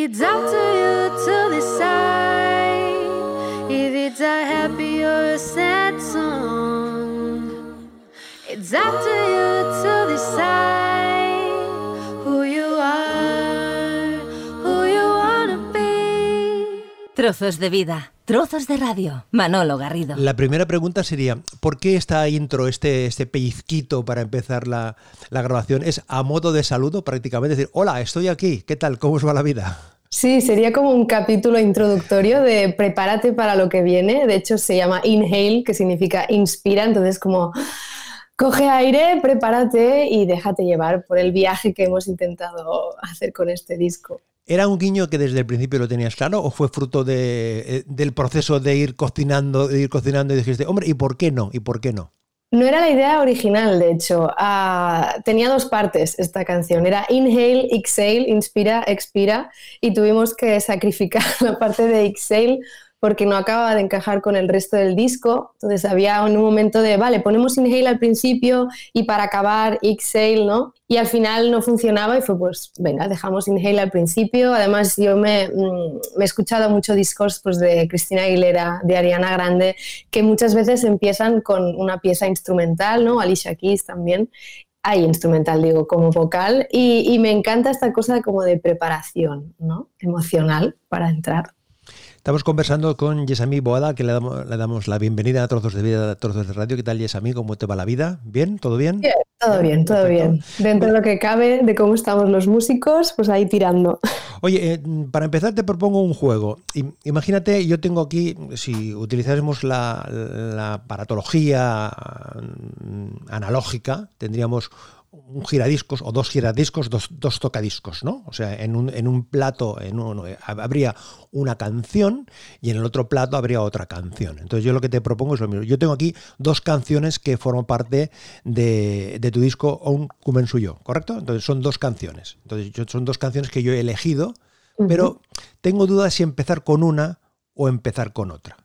It's up to you to decide if it's a happy or a sad song. It's up to you to decide who you are, who you wanna be. Trozos de vida, trozos de radio. Manolo Garrido. La primera pregunta sería, ¿por qué esta intro, este, este pellizquito para empezar la, la grabación, es a modo de saludo prácticamente? Es decir, hola, estoy aquí, ¿qué tal? ¿Cómo os va la vida? Sí, sería como un capítulo introductorio de prepárate para lo que viene. De hecho, se llama Inhale, que significa inspira. Entonces, como coge aire, prepárate y déjate llevar por el viaje que hemos intentado hacer con este disco. ¿Era un guiño que desde el principio lo tenías claro o fue fruto de, eh, del proceso de ir cocinando, de ir cocinando y dijiste, hombre, ¿y por qué no? ¿Y por qué no? No era la idea original, de hecho. Ah, tenía dos partes esta canción. Era inhale, exhale, inspira, expira. Y tuvimos que sacrificar la parte de exhale porque no acababa de encajar con el resto del disco. Entonces había un momento de, vale, ponemos inhale al principio y para acabar exhale, ¿no? Y al final no funcionaba y fue pues, venga, dejamos inhale al principio. Además yo me, mm, me he escuchado muchos discos pues, de Cristina Aguilera, de Ariana Grande, que muchas veces empiezan con una pieza instrumental, ¿no? Alicia Keys también. Hay instrumental, digo, como vocal. Y me encanta esta cosa como de preparación, ¿no? Emocional para entrar. Estamos conversando con Yesami Boada, que le damos, le damos, la bienvenida a Trozos de Vida, a Trozos de Radio. ¿Qué tal, Yesami? ¿Cómo te va la vida? ¿Bien? ¿Todo bien? bien todo bien, todo Perfecto. bien. Dentro de lo que cabe, de cómo estamos los músicos, pues ahí tirando. Oye, eh, para empezar te propongo un juego. Imagínate, yo tengo aquí, si utilizásemos la, la aparatología mm, analógica, tendríamos un giradiscos o dos giradiscos, dos, dos tocadiscos, ¿no? O sea, en un, en un plato en uno, habría una canción y en el otro plato habría otra canción. Entonces yo lo que te propongo es lo mismo. Yo tengo aquí dos canciones que forman parte de, de tu disco Un Cumen Suyo, ¿correcto? Entonces son dos canciones. Entonces yo, son dos canciones que yo he elegido, uh -huh. pero tengo dudas si empezar con una o empezar con otra.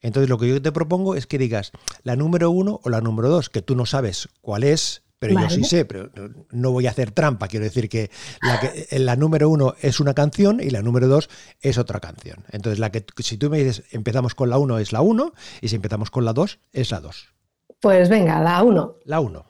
Entonces lo que yo te propongo es que digas la número uno o la número dos, que tú no sabes cuál es, pero vale. yo sí sé, pero no voy a hacer trampa. Quiero decir que la, que la, número uno es una canción y la número dos es otra canción. Entonces, la que, si tú me dices empezamos con la uno es la uno y si empezamos con la dos es la dos. Pues venga, la uno. La uno.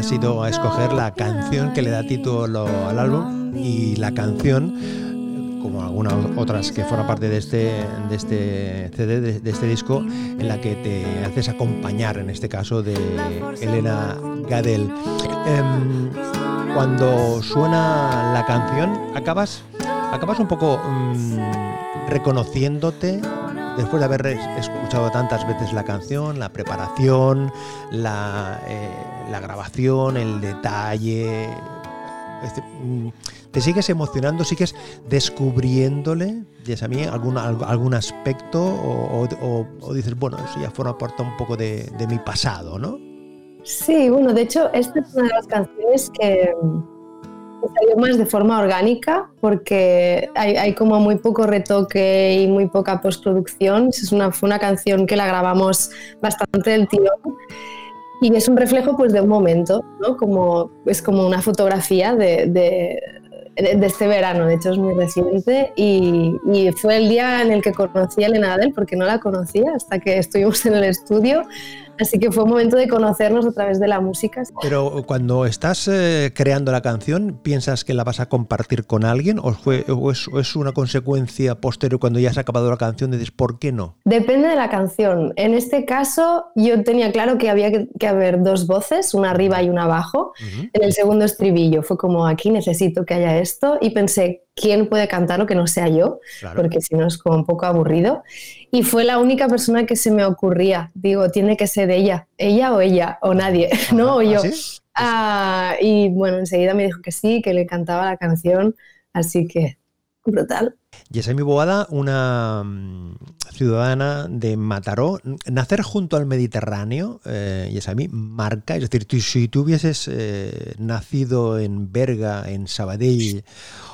Ha sido a escoger la canción que le da título al álbum y la canción, como algunas otras que forman parte de este, de este CD, de, este disco, en la que te haces acompañar, en este caso, de Elena Gadel. Eh, cuando suena la canción, acabas, acabas un poco mmm, reconociéndote después de haber escuchado tantas veces la canción, la preparación, la, eh, grabación, el detalle, mm, ¿Te sigues emocionando, sigues descubriéndole, a mí, algún, algún aspecto o, dices, bueno, eso ya forma parte un poco de, mi pasado, ¿no? Sí, bueno, de hecho, esta es una de las canciones que, salió más de forma orgánica porque hay, como muy poco retoque y muy poca postproducción. Es una, fue una canción que la grabamos bastante del tirón y es un reflejo pues, de un momento, ¿no? como, es como una fotografía de, de, de, este verano, de hecho es muy reciente y, y, fue el día en el que conocí a Elena Adel porque no la conocía hasta que estuvimos en el estudio Así que fue un momento de conocernos a través de la música. Pero cuando estás eh, creando la canción, ¿piensas que la vas a compartir con alguien o, es, una consecuencia posterior cuando ya has acabado la canción? Dices, ¿por qué no? Depende de la canción. En este caso, yo tenía claro que había que, haber dos voces, una arriba y una abajo. En el segundo estribillo fue como, aquí necesito que haya esto y pensé, quién puede cantarlo que no sea yo, porque si no es como un poco aburrido. Y fue la única persona que se me ocurría. Digo, tiene que ser ella, ella o ella, o nadie, ¿no? O yo. ¿Ah, y bueno, enseguida me dijo que sí, que le cantaba la canción, así que brutal. Yesemi Boada, una mm, ciudadana de Mataró, nacer junto al Mediterráneo, eh, Yesemi, marca, es decir, si tú hubieses eh, nacido en Berga, en Sabadell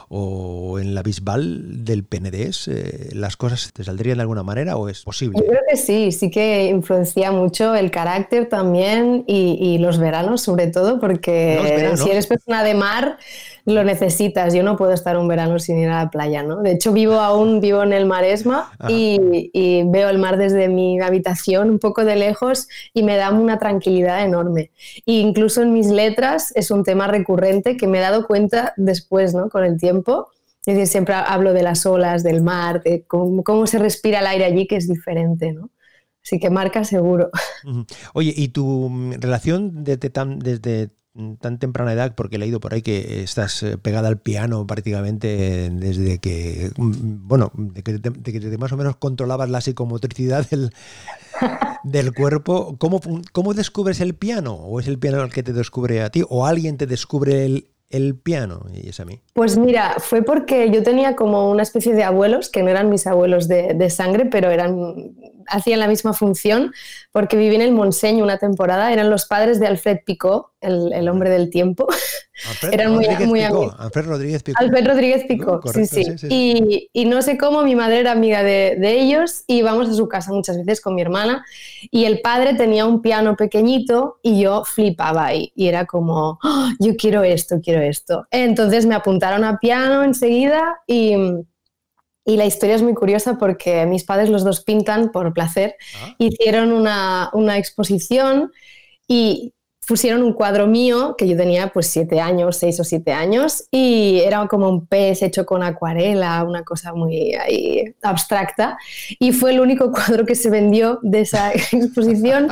o en la Bisbal del Penedés, eh, ¿las cosas te saldrían de alguna manera o es posible? Yo creo que sí, sí que influencia mucho el carácter también y, los veranos sobre todo, porque si eres persona de mar lo necesitas. Yo no puedo estar un verano sin ir a la playa, ¿no? De hecho, vivo aún, vivo en el Maresma y, y, veo el mar desde mi habitación un poco de lejos y me da una tranquilidad enorme. E incluso en mis letras es un tema recurrente que me he dado cuenta después, ¿no? Con el tiempo. Es decir, siempre hablo de las olas, del mar, de cómo, cómo se respira el aire allí, que es diferente, ¿no? Así que marca seguro. Oye, ¿y tu relación desde, tan, desde tan temprana edad, porque he leído por ahí que estás eh, pegada al piano prácticamente desde que, mm, bueno, de que, más o menos controlabas la psicomotricidad del, del cuerpo. ¿Cómo, ¿Cómo descubres el piano? ¿O es el piano el que te descubre a ti? ¿O alguien te descubre el, el piano? Y es a mí. Pues mira, fue porque yo tenía como una especie de abuelos, que no eran mis abuelos de, de sangre, pero eran hacían la misma función, porque viví en el Monseño una temporada, eran los padres de Alfred Picot, el, hombre del tiempo. Alfred, eran muy, Picot, Alfred Rodríguez Picot. Alfred Rodríguez Picot, sí, sí. Y, no sé cómo, mi madre era amiga de, ellos y íbamos a su casa muchas veces con mi hermana y el padre tenía un piano pequeñito y yo flipaba ahí y era como, ¡Oh, yo quiero esto, quiero esto. Entonces me apuntaron a piano enseguida y y la historia es muy curiosa porque mis padres, los dos pintan por placer, ah. hicieron una, una exposición y pusieron un cuadro mío que yo tenía pues siete años, seis o siete años, y era como un pez hecho con acuarela, una cosa muy abstracta, y fue el único cuadro que se vendió de esa exposición,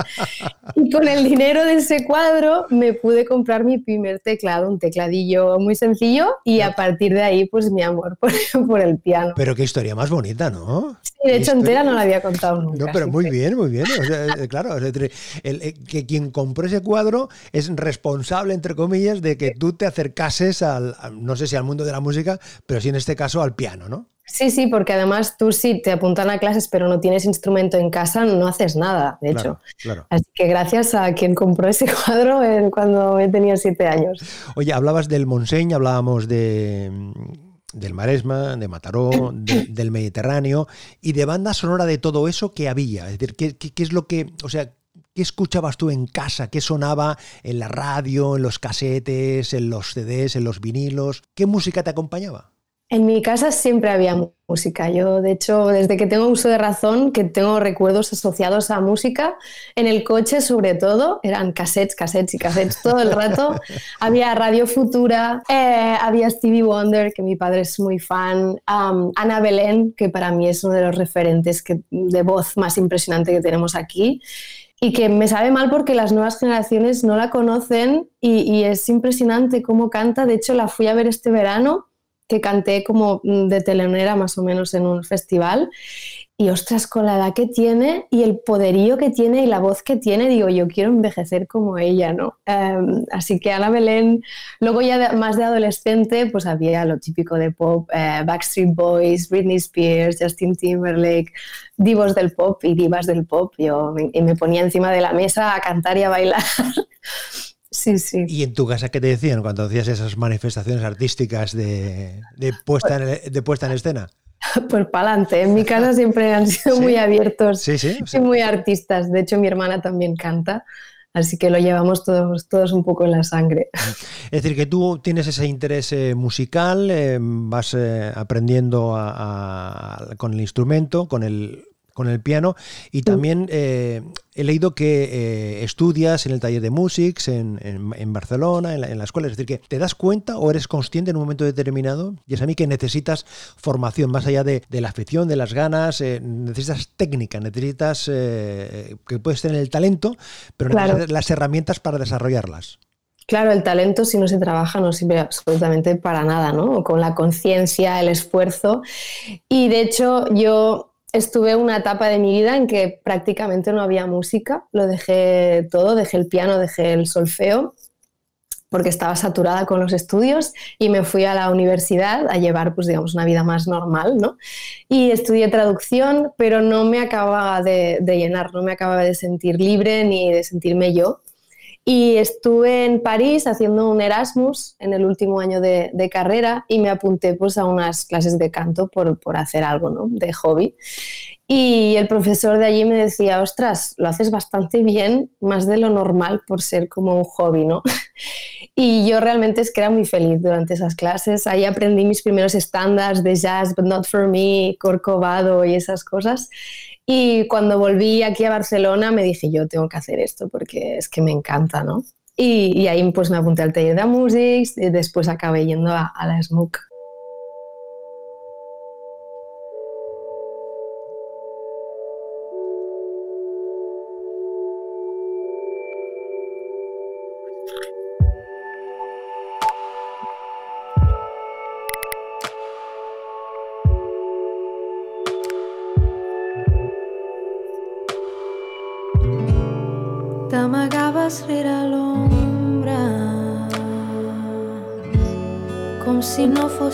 y con el dinero de ese cuadro me pude comprar mi primer teclado, un tecladillo muy sencillo, y a partir de ahí pues mi amor por, por el piano. Pero qué historia más bonita, ¿no? De hecho entera no la había contado nunca. No, pero muy bien, muy bien. Eh, claro, el, que quien compró ese cuadro es responsable, entre comillas, de que tú te acercases al, no sé si al mundo de la música, pero sí en este caso al piano, ¿no? Sí, sí, porque además tú sí te apuntan a clases, pero no tienes instrumento en casa, no haces nada, de hecho. Así que gracias a quien compró ese cuadro cuando tenía siete años. Oye, hablabas del Monseñ, hablábamos de del Maresma, de Mataró, del Mediterráneo y de banda sonora de todo eso que había. Es decir, ¿qué, qué, es lo que, o sea, ¿Qué escuchabas tú en casa? ¿Qué sonaba en la radio, en los casetes, en los CDs, en los vinilos? ¿Qué música te acompañaba? En mi casa siempre había música. Yo, de hecho, desde que tengo uso de razón, que tengo recuerdos asociados a música, en el coche sobre todo, eran cassettes, cassettes y cassettes todo el rato. había Radio Futura, eh, había Stevie Wonder, que mi padre es muy fan, Ana Belén, que para mí es uno de los referentes de voz más impresionante que tenemos aquí y que me sabe mal porque las nuevas generaciones no la conocen y, es impresionante cómo canta. De hecho, la fui a ver este verano, que canté como de telonera más o menos en un festival y ostras, con la edad que tiene y el poderío que tiene y la voz que tiene, digo, yo quiero envejecer como ella, ¿no? Em, así que Ana Belén, luego ya más de adolescente, pues había lo típico de pop, eh, Backstreet Boys, Britney Spears, Justin Timberlake, divos del pop y divas del pop, yo y me ponía encima de la mesa a cantar y a bailar. Sí, sí. ¿Y en tu casa qué te decían cuando hacías esas manifestaciones artísticas de, puesta, de puesta en escena? Pues para adelante. En mi casa siempre han sido muy abiertos y muy artistas. De hecho, mi hermana también canta. Así que lo llevamos todos, todos un poco en la sangre. Es decir, que tú tienes ese interés eh, musical, eh, vas eh, aprendiendo con el instrumento, con el con el piano y también eh, he leído que eh, estudias en el taller de Musics en, en, Barcelona, en la, escuela, es decir, que te das cuenta o eres consciente en un momento determinado, y es a mí que necesitas formación más allá de, la afición, de las ganas, eh, necesitas técnica, necesitas que puedes tener el talento, pero necesitas las herramientas para desarrollarlas. Claro, el talento si no se trabaja no sirve absolutamente para nada, ¿no? Con la conciencia, el esfuerzo. Y de hecho yo estuve una etapa de mi vida en que prácticamente no había música, lo dejé todo, dejé el piano, dejé el solfeo, porque estaba saturada con los estudios y me fui a la universidad a llevar, pues digamos, una vida más normal, ¿no? Y estudié traducción, pero no me acababa de, de llenar, no me acababa de sentir libre ni de sentirme yo. Y estuve en París haciendo un Erasmus en el último año de, carrera y me apunté pues, a unas clases de canto por, por hacer algo ¿no? de hobby. Y el profesor de allí me decía, ostras, lo haces bastante bien, más de lo normal por ser como un hobby, ¿no? Y yo realmente es que era muy feliz durante esas clases. Ahí aprendí mis primeros estándares de jazz, but not for me, Corcovado y esas cosas. Y cuando volví aquí a Barcelona me dije, yo tengo que hacer esto porque es que me encanta, ¿no? Y, ahí pues me apunté al taller de música y después acabé yendo a, a la SMUC.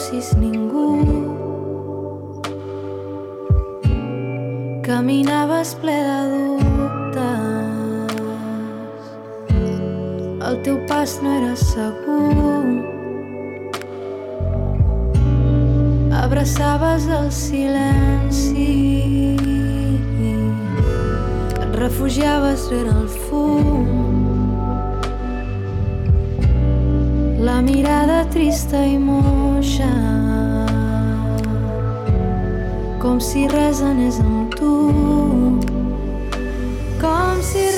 Fossis ningú. Caminaves ple de dubtes, el teu pas no era segur. Abraçaves el silenci refugiaves rere el fum. Trista i moixa, com si res anés amb tu, com si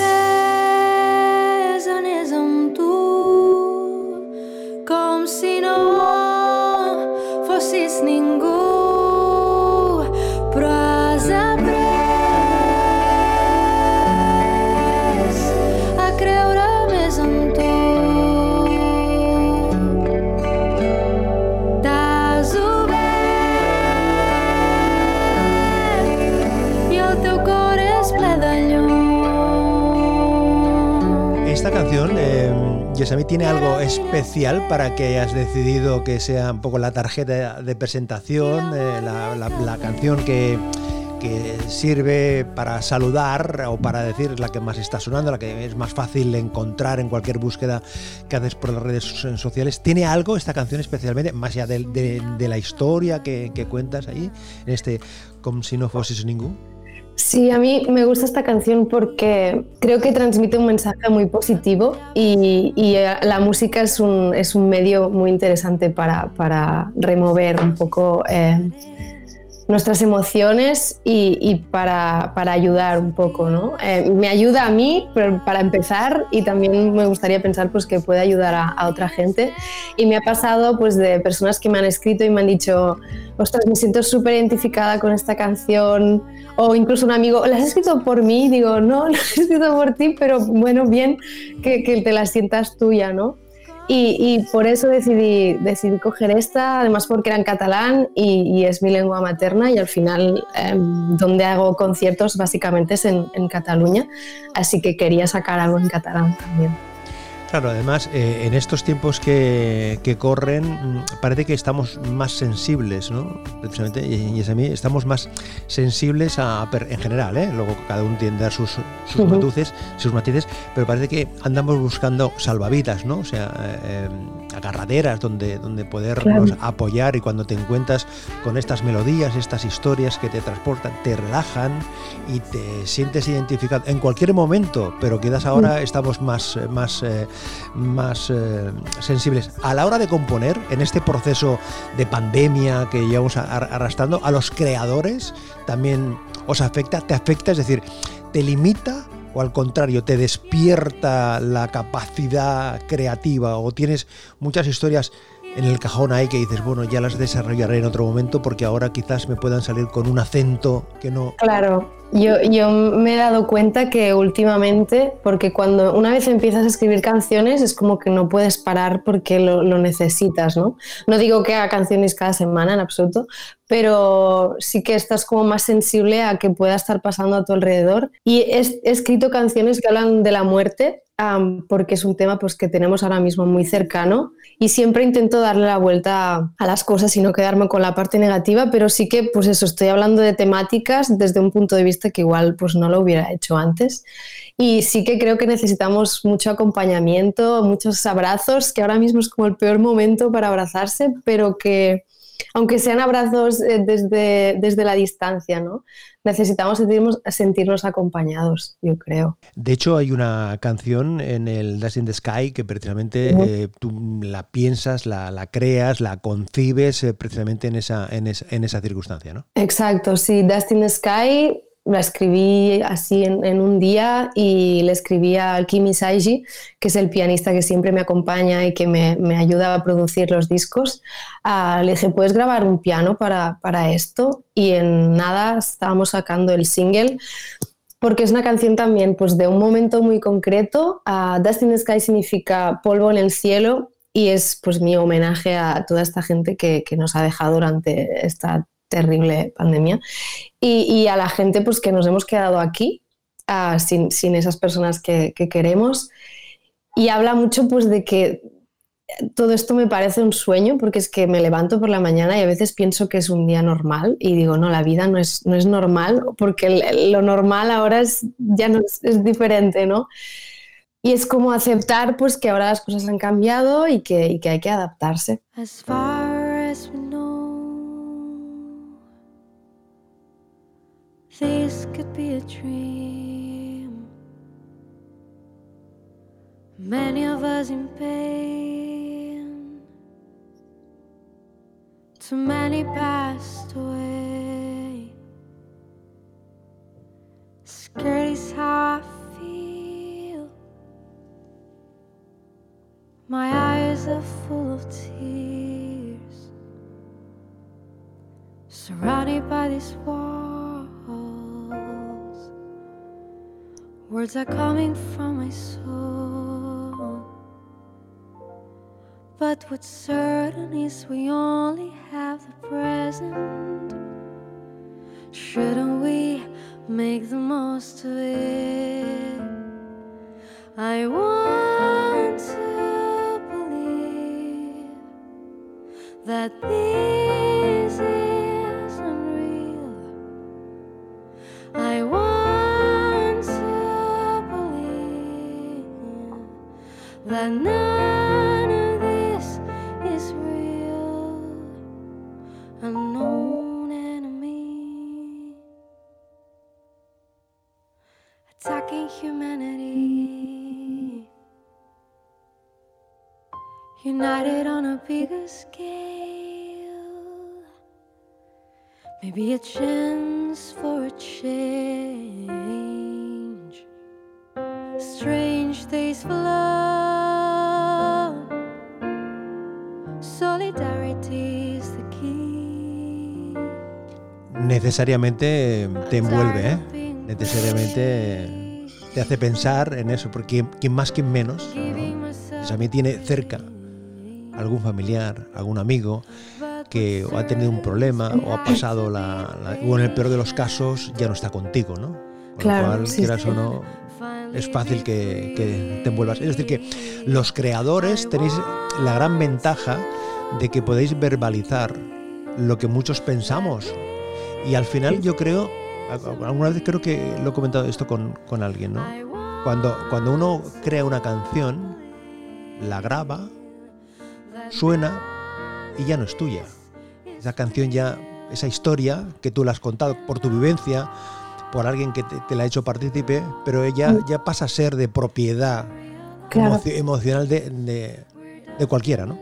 mí tiene algo especial para que hayas decidido que sea un poco la tarjeta de presentación, eh, la, canción que, que sirve para saludar o para decir la que más está sonando, la que es más fácil encontrar en cualquier búsqueda que haces por las redes sociales. ¿Tiene algo esta canción especialmente, más allá de, la historia que, que, cuentas ahí, en este Como si no fueses ningún? Sí, a mí me gusta esta canción porque creo que transmite un mensaje muy positivo y, eh, la música es un, es un, medio muy interesante para, para remover un poco eh, nuestras emociones y, para, para, ayudar un poco. ¿no? Eh, me ayuda a mí para empezar y también me gustaría pensar pues, que puede ayudar a, otra gente. Y me ha pasado pues, de personas que me han escrito y me han dicho, ostras, me siento súper identificada con esta canción. O incluso un amigo, ¿la has escrito por mí? Digo, no la he escrito por ti, pero bueno, bien que, que te la sientas tuya, ¿no? Y, por eso decidí, decidí coger esta, además porque era en catalán y, es mi lengua materna y al final em, donde hago conciertos básicamente es en, en Cataluña, así que quería sacar algo en catalán también. Claro, además, eh, en estos tiempos que, corren, mm, parece que estamos más sensibles, ¿no? Precisamente, y, es a mí, estamos más sensibles a, en general, ¿eh? Luego cada uno tiende a sus, sus matices, sus matices, pero parece que andamos buscando salvavidas, ¿no? O sea, eh, agarraderas donde, donde podernos apoyar y cuando te encuentras con estas melodías, estas historias que te transportan, te relajan y te sientes identificado en cualquier momento, pero quizás ahora estamos más, más más eh, sensibles. A la hora de componer en este proceso de pandemia que llevamos arrastrando a los creadores también os afecta te afecta es decir te limita o al contrario te despierta la capacidad creativa o tienes muchas historias en el cajón ahí que dices, bueno, ya las desarrollaré en otro momento porque ahora quizás me puedan salir con un acento que no... Claro, yo, yo me he dado cuenta que últimamente, porque cuando una vez empiezas a escribir canciones es como que no puedes parar porque lo, necesitas, ¿no? No digo que haga canciones cada semana en absoluto, pero sí que estás como más sensible a que pueda estar pasando a tu alrededor. Y he, escrito canciones que hablan de la muerte porque es un tema pues, que tenemos ahora mismo muy cercano y siempre intento darle la vuelta a las cosas y no quedarme con la parte negativa, pero sí que pues eso, estoy hablando de temáticas desde un punto de vista que igual pues no lo hubiera hecho antes y sí que creo que necesitamos mucho acompañamiento, muchos abrazos, que ahora mismo es como el peor momento para abrazarse, pero que aunque sean abrazos eh, desde, desde la distancia, ¿no? necesitamos sentirnos, sentirnos acompañados, yo creo. De hecho, hay una canción en el Dust in the Sky que precisamente eh, tú la piensas, la, creas, la concibes eh, precisamente en esa, en, en esa circunstancia, ¿no? Exacto, sí, Dust in the Sky la escribí así en, un día y le escribí a Kimi Saiji, que es el pianista que siempre me acompaña y que me, me ayuda a producir los discos. Ah, le dije, ¿puedes grabar un piano para, para, esto? Y en nada estábamos sacando el single, porque es una canción también pues, de un momento muy concreto. Uh, Dust in the Sky significa polvo en el cielo y es pues mi homenaje a toda esta gente que, que nos ha dejado durante esta terrible pandemia, y, a la gente pues, que nos hemos quedado aquí ah, sin, sin, esas personas que, que, queremos. Y habla mucho pues, de que todo esto me parece un sueño, porque es que me levanto por la mañana y a veces pienso que es un día normal y digo, no, la vida no es, no es normal, porque lo normal ahora es, ya no es, es diferente, ¿no? Y es como aceptar pues que ahora las cosas han cambiado y que, y que hay que adaptarse. This could be a dream. Many of us in pain, too many passed away. Scared is how I feel. My eyes are full of tears, surrounded by this wall. Words are coming from my soul. But what's certain is we only have the present. Shouldn't we make the most of it? I want to believe that this that none of this is real. Unknown enemy attacking humanity, united on a bigger scale. Maybe a chance for a change. Necesariamente te envuelve, ¿eh? necesariamente te hace pensar en eso, porque quien más, quien menos, pues a mí tiene cerca algún familiar, algún amigo que ha tenido un problema o ha pasado la, o en el peor de los casos ya no está contigo, ¿no? Con Claro, lo cual, sí, quieras sí. o no, es fácil que, que te envuelvas. Es decir, que los creadores tenéis la gran ventaja de que podéis verbalizar lo que muchos pensamos. Y al final yo creo, alguna vez creo que lo he comentado esto con, con alguien, ¿no? Cuando, cuando uno crea una canción, la graba, suena y ya no es tuya. Esa canción ya, esa historia que tú la has contado por tu vivencia, por alguien que te, te la ha hecho partícipe, pero ella ya pasa a ser de propiedad Claro. emocional de, de- de cualquiera, ¿no?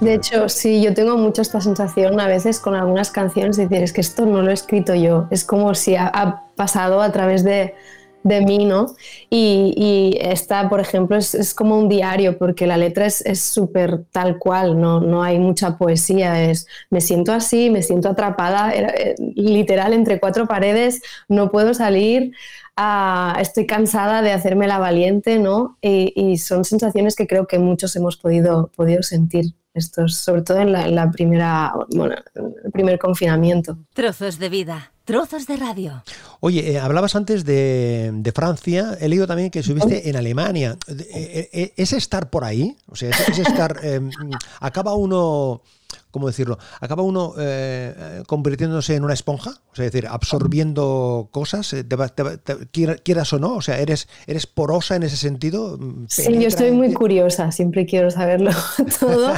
De hecho, sí, yo tengo mucho esta sensación a veces con algunas canciones de decir, es que esto no lo he escrito yo, es como si ha, ha pasado a través de, de mí, ¿no? Y, y esta, por ejemplo, es, es como un diario, porque la letra es súper tal cual, no, no hay mucha poesía, es me siento así, me siento atrapada, eh, literal, entre cuatro paredes, no puedo salir. ah, estoy cansada de hacerme la valiente, ¿no? Y, y son sensaciones que creo que muchos hemos podido, podido sentir, estos, sobre todo en la, en la primera, bueno, el primer confinamiento. Trozos de vida, trozos de radio. Oye, eh, hablabas antes de, de Francia, he leído también que estuviste en Alemania. Eh, eh, ¿Es estar por ahí? O sea, es, es estar... eh, ¿Acaba uno, cómo decirlo? ¿Acaba uno eh, convirtiéndose en una esponja? Es decir, absorbiendo cosas, eh, te va- te va- te- quiera- quieras o no, o sea, ¿eres, eres porosa en ese sentido? Sí, ¿Penetra yo estoy muy curiosa, siempre quiero saberlo todo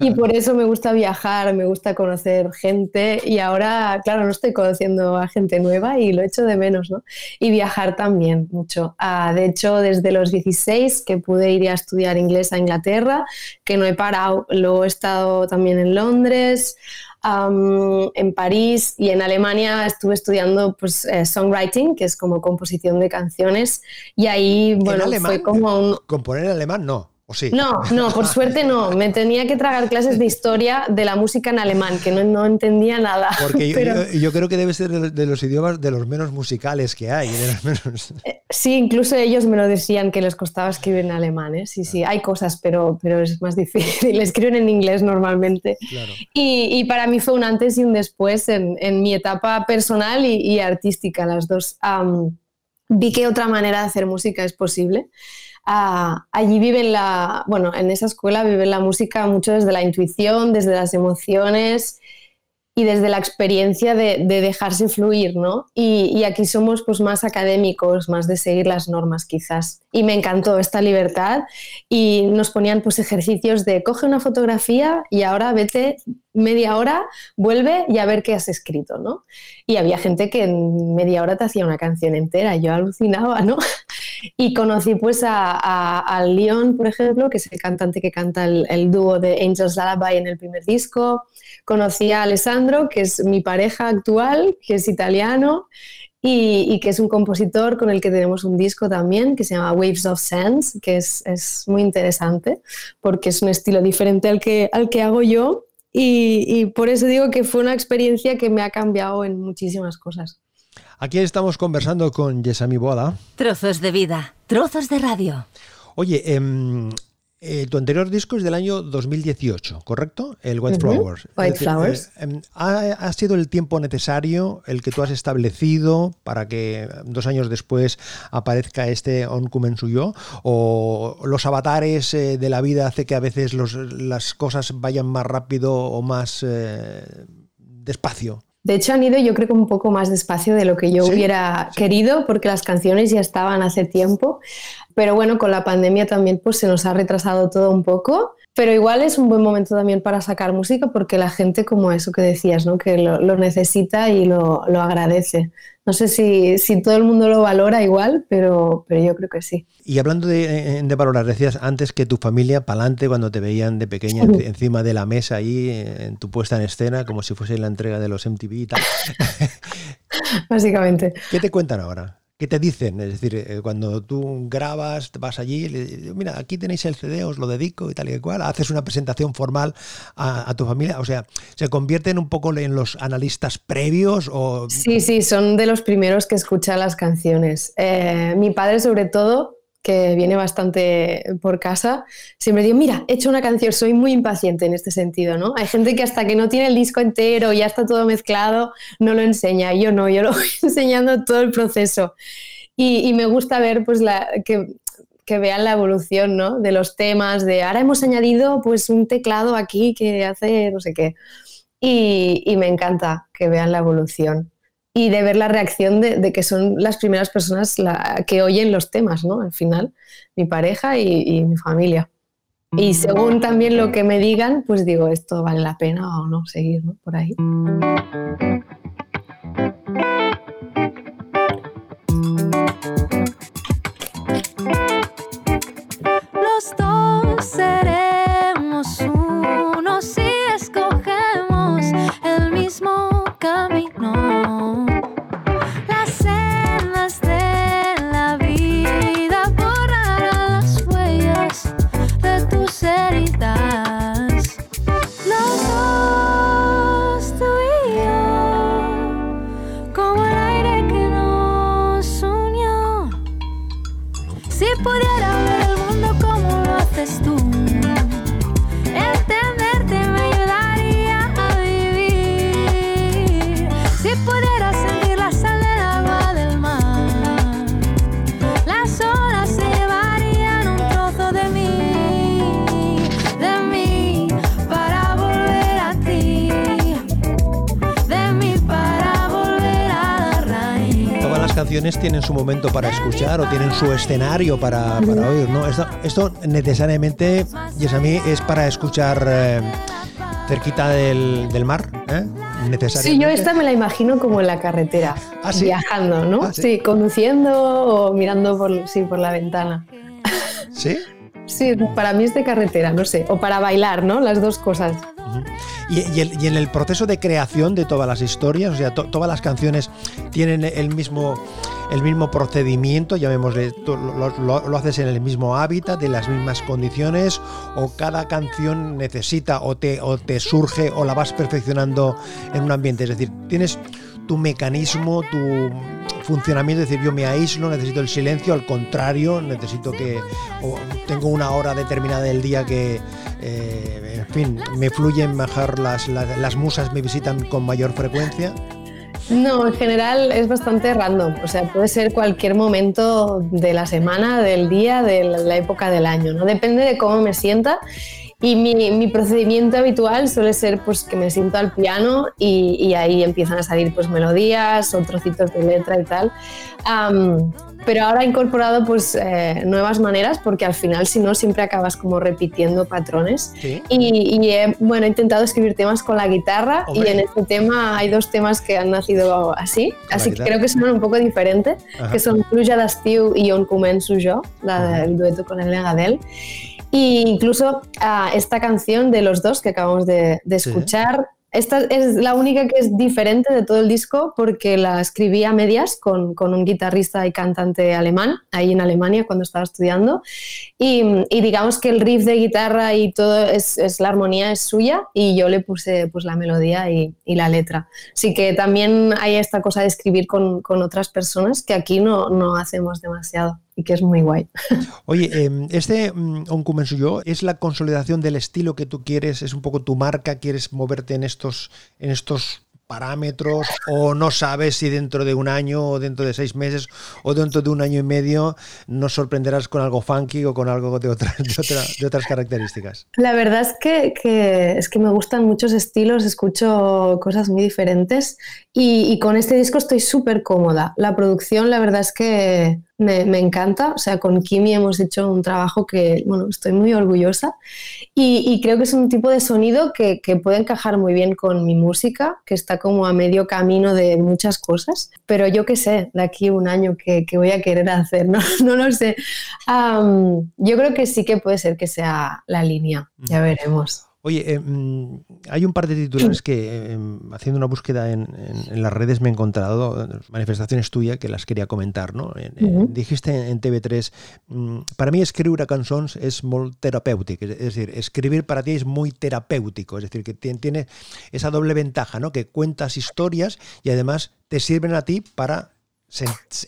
y por eso me gusta viajar, me gusta conocer gente y ahora, claro, no estoy conociendo a gente nueva y lo echo de menos, ¿no? Y viajar también mucho. Ah, de hecho, desde los 16 que pude ir a estudiar inglés a Inglaterra, que no he parado, luego he estado también en Londres, am, en París y en Alemania estuve estudiando pues, eh, songwriting, que es como composición de canciones y ahí, ¿En bueno, fue como un... ¿Componer en alemán? No. ¿O sí? No, no, por suerte no. Me tenía que tragar clases de historia de la música en alemán, que no, no entendía nada. Porque yo, Pero- yo- yo creo que debe ser de, los idiomas de los menos musicales que hay. de los menos- Sí, incluso ellos me lo decían que les costaba escribir en alemán. ¿eh? Sí, sí, hay cosas, pero, pero es más difícil. Escriben en inglés normalmente. Claro. Y, y para mí fue un antes y un después en, en mi etapa personal y, y artística, las dos. Vi que otra manera de hacer música es posible. Ah, allí viven la, bueno, en esa escuela viven la música mucho desde la intuición, desde las emociones y desde la experiencia de, de dejarse fluir, ¿no? Y, y aquí somos pues más académicos, más de seguir las normas quizás. Y me encantó esta libertad y nos ponían pues ejercicios de coge una fotografía y ahora vete media hora, vuelve y a ver qué has escrito, ¿no? Y había gente que en media hora te hacía una canción entera, yo alucinaba, ¿no? Y conocí pues a, a, a Leon, por ejemplo, que es el cantante que canta el, dúo de Angels Lullaby en el primer disco. Conocí a Alessandro, que es mi pareja actual, que es italiano y, y que es un compositor con el que tenemos un disco también que se llama Waves of Sands, que es, es muy interesante porque es un estilo diferente al que, al que hago yo. Y, y por eso digo que fue una experiencia que me ha cambiado en muchísimas cosas. Aquí estamos conversando con Yesami Boada. Trozos de vida, trozos de radio. Oye, em, eh, tu anterior disco es del año 2018, ¿correcto? El White Flowers. White decir, Flowers. eh, em, ¿ha, ha sido el tiempo necesario el que tú has establecido para que dos años después aparezca este Onkumen Suyo? ¿O los avatares eh, de la vida hace que a veces los- las cosas vayan más rápido o más eh, despacio? De hecho, han ido yo creo que un poco más despacio de lo que yo ¿Sí? hubiera querido, porque las canciones ya estaban hace tiempo. Pero bueno, con la pandemia también pues se nos ha retrasado todo un poco. Pero igual es un buen momento también para sacar música porque la gente, como eso que decías, ¿no? que lo, lo necesita y lo, lo agradece. No sé si, si todo el mundo lo valora igual, pero, pero yo creo que sí. Y hablando de, de valorar, decías antes que tu familia, pa'lante, cuando te veían de pequeña en- encima de la mesa ahí, en tu puesta en escena, como si fuese la entrega de los MTV y tal. Básicamente. ¿Qué te cuentan ahora? ¿Qué te dicen? Es decir, eh, cuando tú grabas, vas allí, le- mira, aquí tenéis el CD, os lo dedico y tal y cual, haces una presentación formal a, a tu familia, o sea, ¿se convierten un poco en los analistas previos o... Sí, sí, son de los primeros que escuchan las canciones. Eh, mi padre, sobre todo, que viene bastante por casa, siempre digo, mira, he hecho una canción, soy muy impaciente en este sentido, ¿no? Hay gente que hasta que no tiene el disco entero, ya está todo mezclado, no lo enseña. Yo no, yo lo voy enseñando todo el proceso. Y, me gusta ver pues la, que, que vean la evolución ¿no? de los temas, de ahora hemos añadido pues un teclado aquí que hace no sé qué. Y, y me encanta que vean la evolución y de ver la reacción de, que son las primeras personas la, que oyen los temas, ¿no? Al final, mi pareja y, mi familia. Y según también lo que me digan, pues digo, esto vale la pena o no seguir ¿no? por ahí. Los dos su momento para escuchar o tienen su escenario para, para oír, ¿no? Esto, esto necesariamente, y es a mí, es para escuchar eh, cerquita del, del mar, ¿eh? Sí, yo esta me la imagino como en la carretera, ¿Ah, sí? viajando, ¿no? Ah, ¿sí? ¿sí? conduciendo o mirando por, sí, por la ventana. ¿Sí? Sí, para mí es de carretera, no sé, o para bailar, ¿no? Las dos cosas. Y, y el- y en el proceso de creación de todas las historias, o sea, to- todas las canciones tienen el mismo, el mismo procedimiento, llamémosle, lo, lo- lo haces en el mismo hábitat, en las mismas condiciones, o cada canción necesita o te, o te surge o la vas perfeccionando en un ambiente. Es decir, tienes tu mecanismo, tu funcionamiento, es decir, yo me aíslo, necesito el silencio, al contrario, necesito que o tengo una hora determinada del día que, eh, en fin, me fluyen mejor las, las musas, me visitan con mayor frecuencia. No, en general es bastante random, o sea, puede ser cualquier momento de la semana, del día, de la época del año, ¿no? Depende de cómo me sienta. Y mi, mi procedimiento habitual suele ser pues que me siento al piano y, ahí empiezan a salir pues melodías o trocitos de letra y tal. Pero ahora he incorporado pues eh, nuevas maneras porque al final si no siempre acabas como repitiendo patrones. Sí. Y, y he bueno, he intentado escribir temas con la guitarra Hombre. y en este tema hay dos temas que han nacido así, así que creo que son un poco diferentes, Ajá. que son Pluja d'estiu y On començo jo, la del dueto con el Gadel. Y incluso ah, esta canción de los dos que acabamos de, de escuchar, esta es la única que es diferente de todo el disco porque la escribí a medias con, con un guitarrista y cantante alemán, ahí en Alemania cuando estaba estudiando. Y, digamos que el riff de guitarra y todo es, es la armonía es suya y yo le puse pues la melodía y, y la letra. Así que también hay esta cosa de escribir con, con otras personas que aquí no, no hacemos demasiado y que es muy guay. Oye, eh, este mm, Onkumen Suyo es la consolidación del estilo que tú quieres, es un poco tu marca, quieres moverte en estos, en estos parámetros o no sabes si dentro de un año o dentro de seis meses o dentro de un año y medio nos sorprenderás con algo funky o con algo de, otras de, otra- de otras características. La verdad es que, que- es que me gustan muchos estilos, escucho cosas muy diferentes y, y con este disco estoy súper cómoda. La producción, la verdad es que me, me encanta. O sea, con Kimi hemos hecho un trabajo que, bueno, estoy muy orgullosa y, y creo que es un tipo de sonido que, que puede encajar muy bien con mi música, que está como a medio camino de muchas cosas. Pero yo qué sé, de aquí un año que, que voy a querer hacer, no, no lo sé. Yo creo que sí que puede ser que sea la línea, ya veremos. Oye, eh, mm, hay un par de titulares que, eh, haciendo una búsqueda en, en- en las redes, me he encontrado eh, manifestaciones tuyas que las quería comentar. ¿no? Dijiste en TV3, mm, para mí escribir canciones es muy terapéutico, es decir, escribir para ti es muy terapéutico, es decir, que tien- tiene esa doble ventaja, ¿no? que cuentas historias y además te sirven a ti para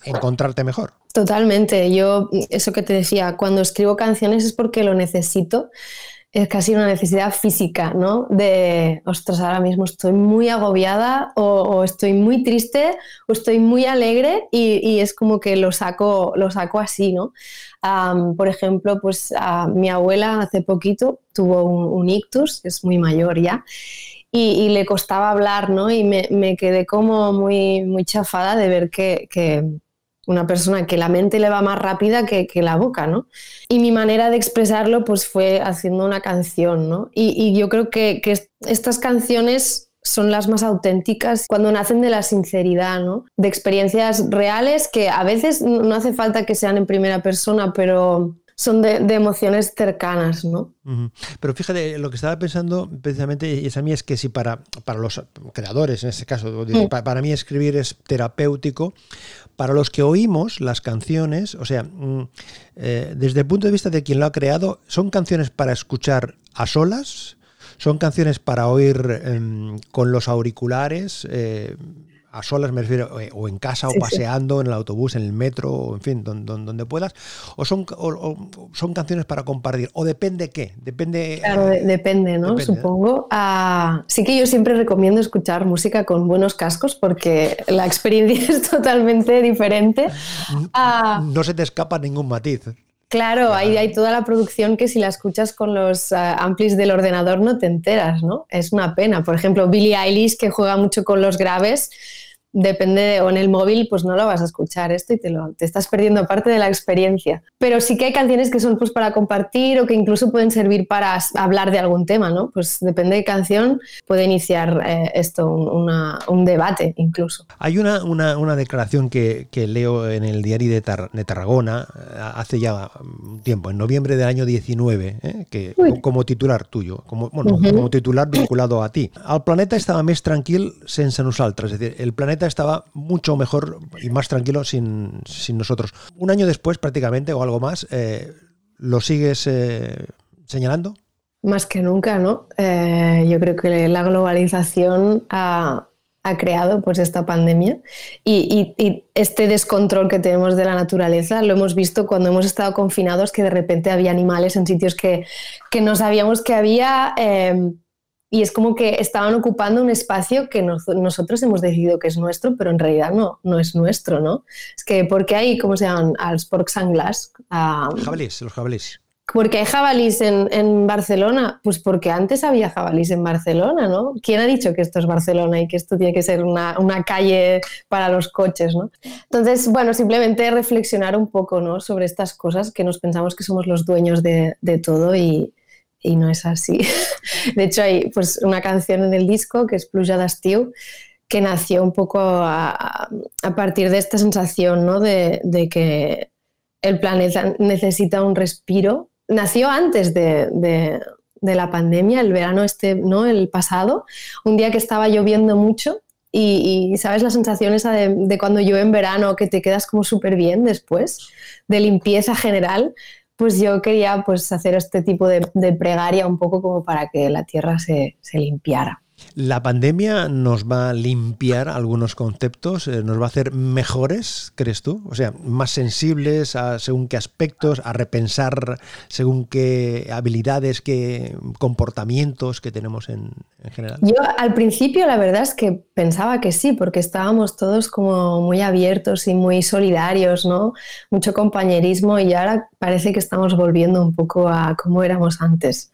encontrarte mejor. Totalmente. Yo, eso que te decía, cuando escribo canciones es porque lo necesito. Es casi una necesidad física, ¿no? De, ostras, ahora mismo estoy muy agobiada o, estoy muy triste o estoy muy alegre y, es como que lo saco, lo saco así, ¿no? por ejemplo, pues mi abuela hace poquito tuvo un, ictus, es muy mayor ya, y, le costaba hablar, ¿no? Y me, quedé como muy, muy chafada de ver que una persona que la mente le va más rápida que, la boca, ¿no? Y mi manera de expresarlo pues fue haciendo una canción, ¿no? Y, yo creo que, estas canciones son las más auténticas cuando nacen de la sinceridad, ¿no? De experiencias reales que a veces no hace falta que sean en primera persona, pero son de, emociones cercanas, ¿no? Pero fíjate, lo que estaba pensando precisamente, es a mí, es que si para, para los creadores, en este caso, mm. para, mí escribir es terapéutico, para los que oímos las canciones, o sea, mm, eh, desde el punto de vista de quien lo ha creado, ¿son canciones para escuchar a solas? ¿Son canciones para oír em, con los auriculares? Eh, a solas me refiero, eh, o en casa, o paseando, en el autobús, en el metro, o en fin, donde, donde puedas, o son, son canciones para compartir, o depende qué, depende... Claro, depende, ¿no? Supongo. Ah, sí que yo siempre recomiendo escuchar música con buenos cascos porque la experiencia es totalmente diferente. Ah, no se te escapa ningún matiz. Claro, Hay, hay, toda la producción que si la escuchas con los ah, amplis del ordenador no te enteras, ¿no? Es una pena. Por ejemplo, Billie Eilish, que juega mucho con los graves, depende de, o en el móvil, pues no lo vas a escuchar esto y te, lo, te estás perdiendo parte de la experiencia. Pero sí que hay canciones que son pues para compartir o que incluso pueden servir para hablar de algún tema, ¿no? Pues depende de canción, puede iniciar eh, esto, un, debate incluso. Hay una, una, declaración que, que, leo en el diario de, de, Tarragona eh, hace ya un tiempo, en noviembre del año 19, eh, que como titular tuyo, como, bueno, como titular vinculado a ti. Al planeta estaba más tranquilo sense nosaltres, es decir, el planeta estaba mucho mejor y más tranquilo sin, nosotros. Un año después, prácticamente, o algo más, eh, ¿lo sigues eh, señalando? Más que nunca, ¿no? Eh, yo creo que la globalización ha, creado pues esta pandemia y, este descontrol que tenemos de la naturaleza lo hemos visto cuando hemos estado confinados que de repente había animales en sitios que, que no sabíamos que había y es como que estaban ocupando un espacio que nosotros hemos decidido que es nuestro, pero en realidad no, no es nuestro, ¿no? Es que porque hay, ¿cómo se llaman? Als porcs anglás. jabalís, los jabalís. Porque hay jabalís en, en, Barcelona, pues porque antes había jabalís en Barcelona, ¿no? ¿Quién ha dicho que esto es Barcelona y que esto tiene que ser una, una calle para los coches, ¿no? Entonces, bueno, simplemente reflexionar un poco, ¿no? Sobre estas cosas que nos pensamos que somos los dueños de, de todo y, y no es así. De hecho, hay pues, una canción en el disco que es Pluja d'estiu, que nació un poco a, partir de esta sensación ¿no? de, que el planeta necesita un respiro. Nació antes de, la pandemia, el verano este, ¿no? el pasado, un día que estaba lloviendo mucho y, sabes la sensación esa de, de, cuando llueve en verano que te quedas como súper bien después, de limpieza general, pues yo quería pues, hacer este tipo de, pregaria un poco como para que la tierra se, limpiara. ¿La pandemia nos va a limpiar algunos conceptos? Eh, ¿Nos va a hacer mejores, crees tú? O sea, más sensibles a según qué aspectos, a repensar según qué habilidades, qué comportamientos que tenemos en, general. Yo al principio la verdad es que pensaba que sí, porque estábamos todos como muy abiertos y muy solidarios, ¿no? Mucho compañerismo y ahora parece que estamos volviendo un poco a como éramos antes.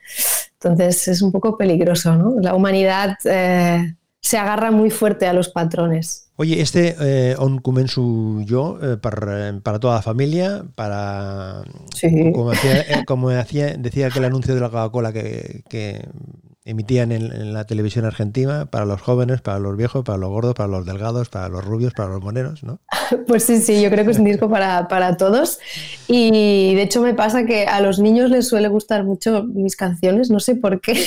Entonces es un poco peligroso, ¿no? La humanidad eh, se agarra muy fuerte a los patrones. Oye, este eh, on començo yo eh, para, toda la familia, para... Como, decía, decía que el anuncio de la Coca-Cola que emitían en, la televisión argentina para los jóvenes, para los viejos, para los gordos, para los delgados, para los rubios, para los moneros, ¿no? Pues sí, sí, yo creo que es un disco para, para todos. Y de hecho me pasa que a los niños les suele gustar mucho mis canciones, no sé por qué.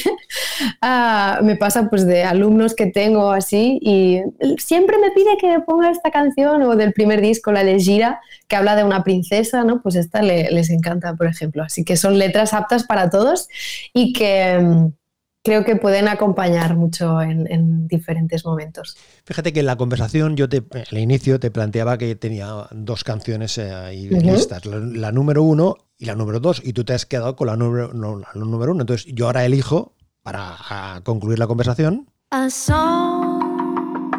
Ah, me pasa pues de alumnos que tengo así y siempre me pide que ponga esta canción o del primer disco, la de Gira, que habla de una princesa, ¿no? Pues esta les encanta, por ejemplo. Así que son letras aptas para todos y que creo que pueden acompañar mucho en, diferentes momentos. Fíjate que en la conversación yo te, al inicio te planteaba que tenía dos canciones eh, ahí listas, la, número uno y la número dos, y tú te has quedado con la número, la número uno. Entonces yo ahora elijo, para concluir la conversación, A song,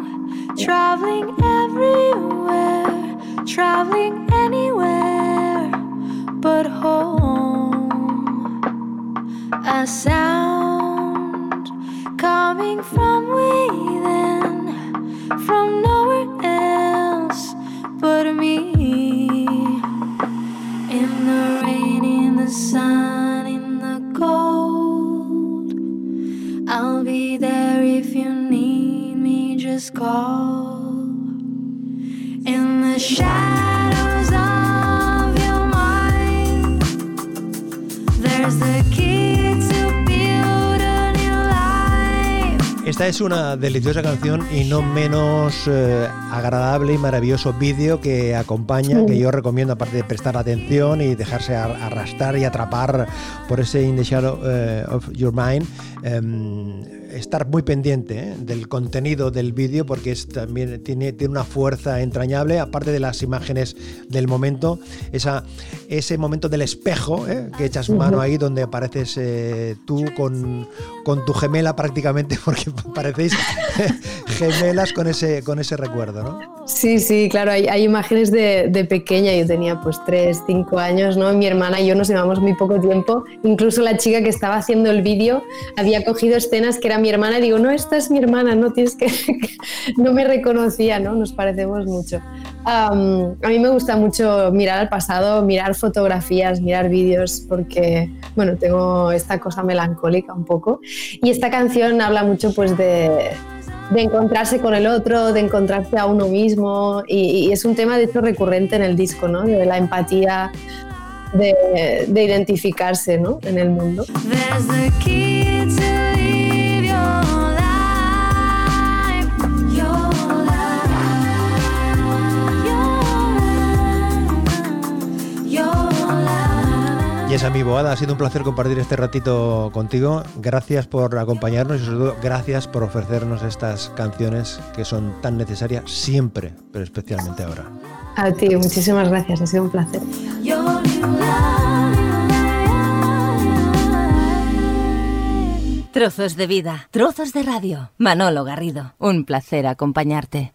traveling everywhere, traveling anywhere but home. A sound coming from within, from nowhere else but me. In the rain, in the sun, in the cold, I'll be there if you need me, just call. In the shadows Esta es una deliciosa canción y no menos eh, agradable y maravilloso vídeo que acompaña, que yo recomiendo aparte de prestar atención y dejarse ar- arrastrar y atrapar por ese In the Shadow eh, of Your Mind. em, estar muy pendiente eh, del contenido del vídeo porque es, también tiene, tiene una fuerza entrañable, aparte de las imágenes del momento, esa, ese momento del espejo eh, que echas mano ahí donde apareces eh, tú con, con tu gemela prácticamente, porque parecéis gemelas con ese, con ese recuerdo, ¿no? Sí, sí, claro, hay, hay imágenes de, de pequeña, yo tenía pues 3, 5 años, ¿no? Mi hermana y yo nos llevamos muy poco tiempo, incluso la chica que estaba haciendo el vídeo había cogido escenas que era mi hermana y digo, no, esta es mi hermana, no tienes que... no me reconocía, ¿no? Nos parecemos mucho. Am, a mí me gusta mucho mirar al pasado, mirar fotografías, mirar vídeos, porque, bueno, tengo esta cosa melancólica un poco. Y esta canción habla mucho pues de, de encontrarse con el otro, de encontrarse a uno mismo y, es un tema de hecho recurrente en el disco, ¿no? De la empatía, de identificarse, ¿no? En el mundo. Esa mi boada, ha sido un placer compartir este ratito contigo. Gracias por acompañarnos y sobre todo gracias por ofrecernos estas canciones que son tan necesarias siempre, pero especialmente ahora. A ti, muchísimas gracias, ha sido un placer. Trozos de vida, trozos de radio. Manolo Garrido, un placer acompañarte.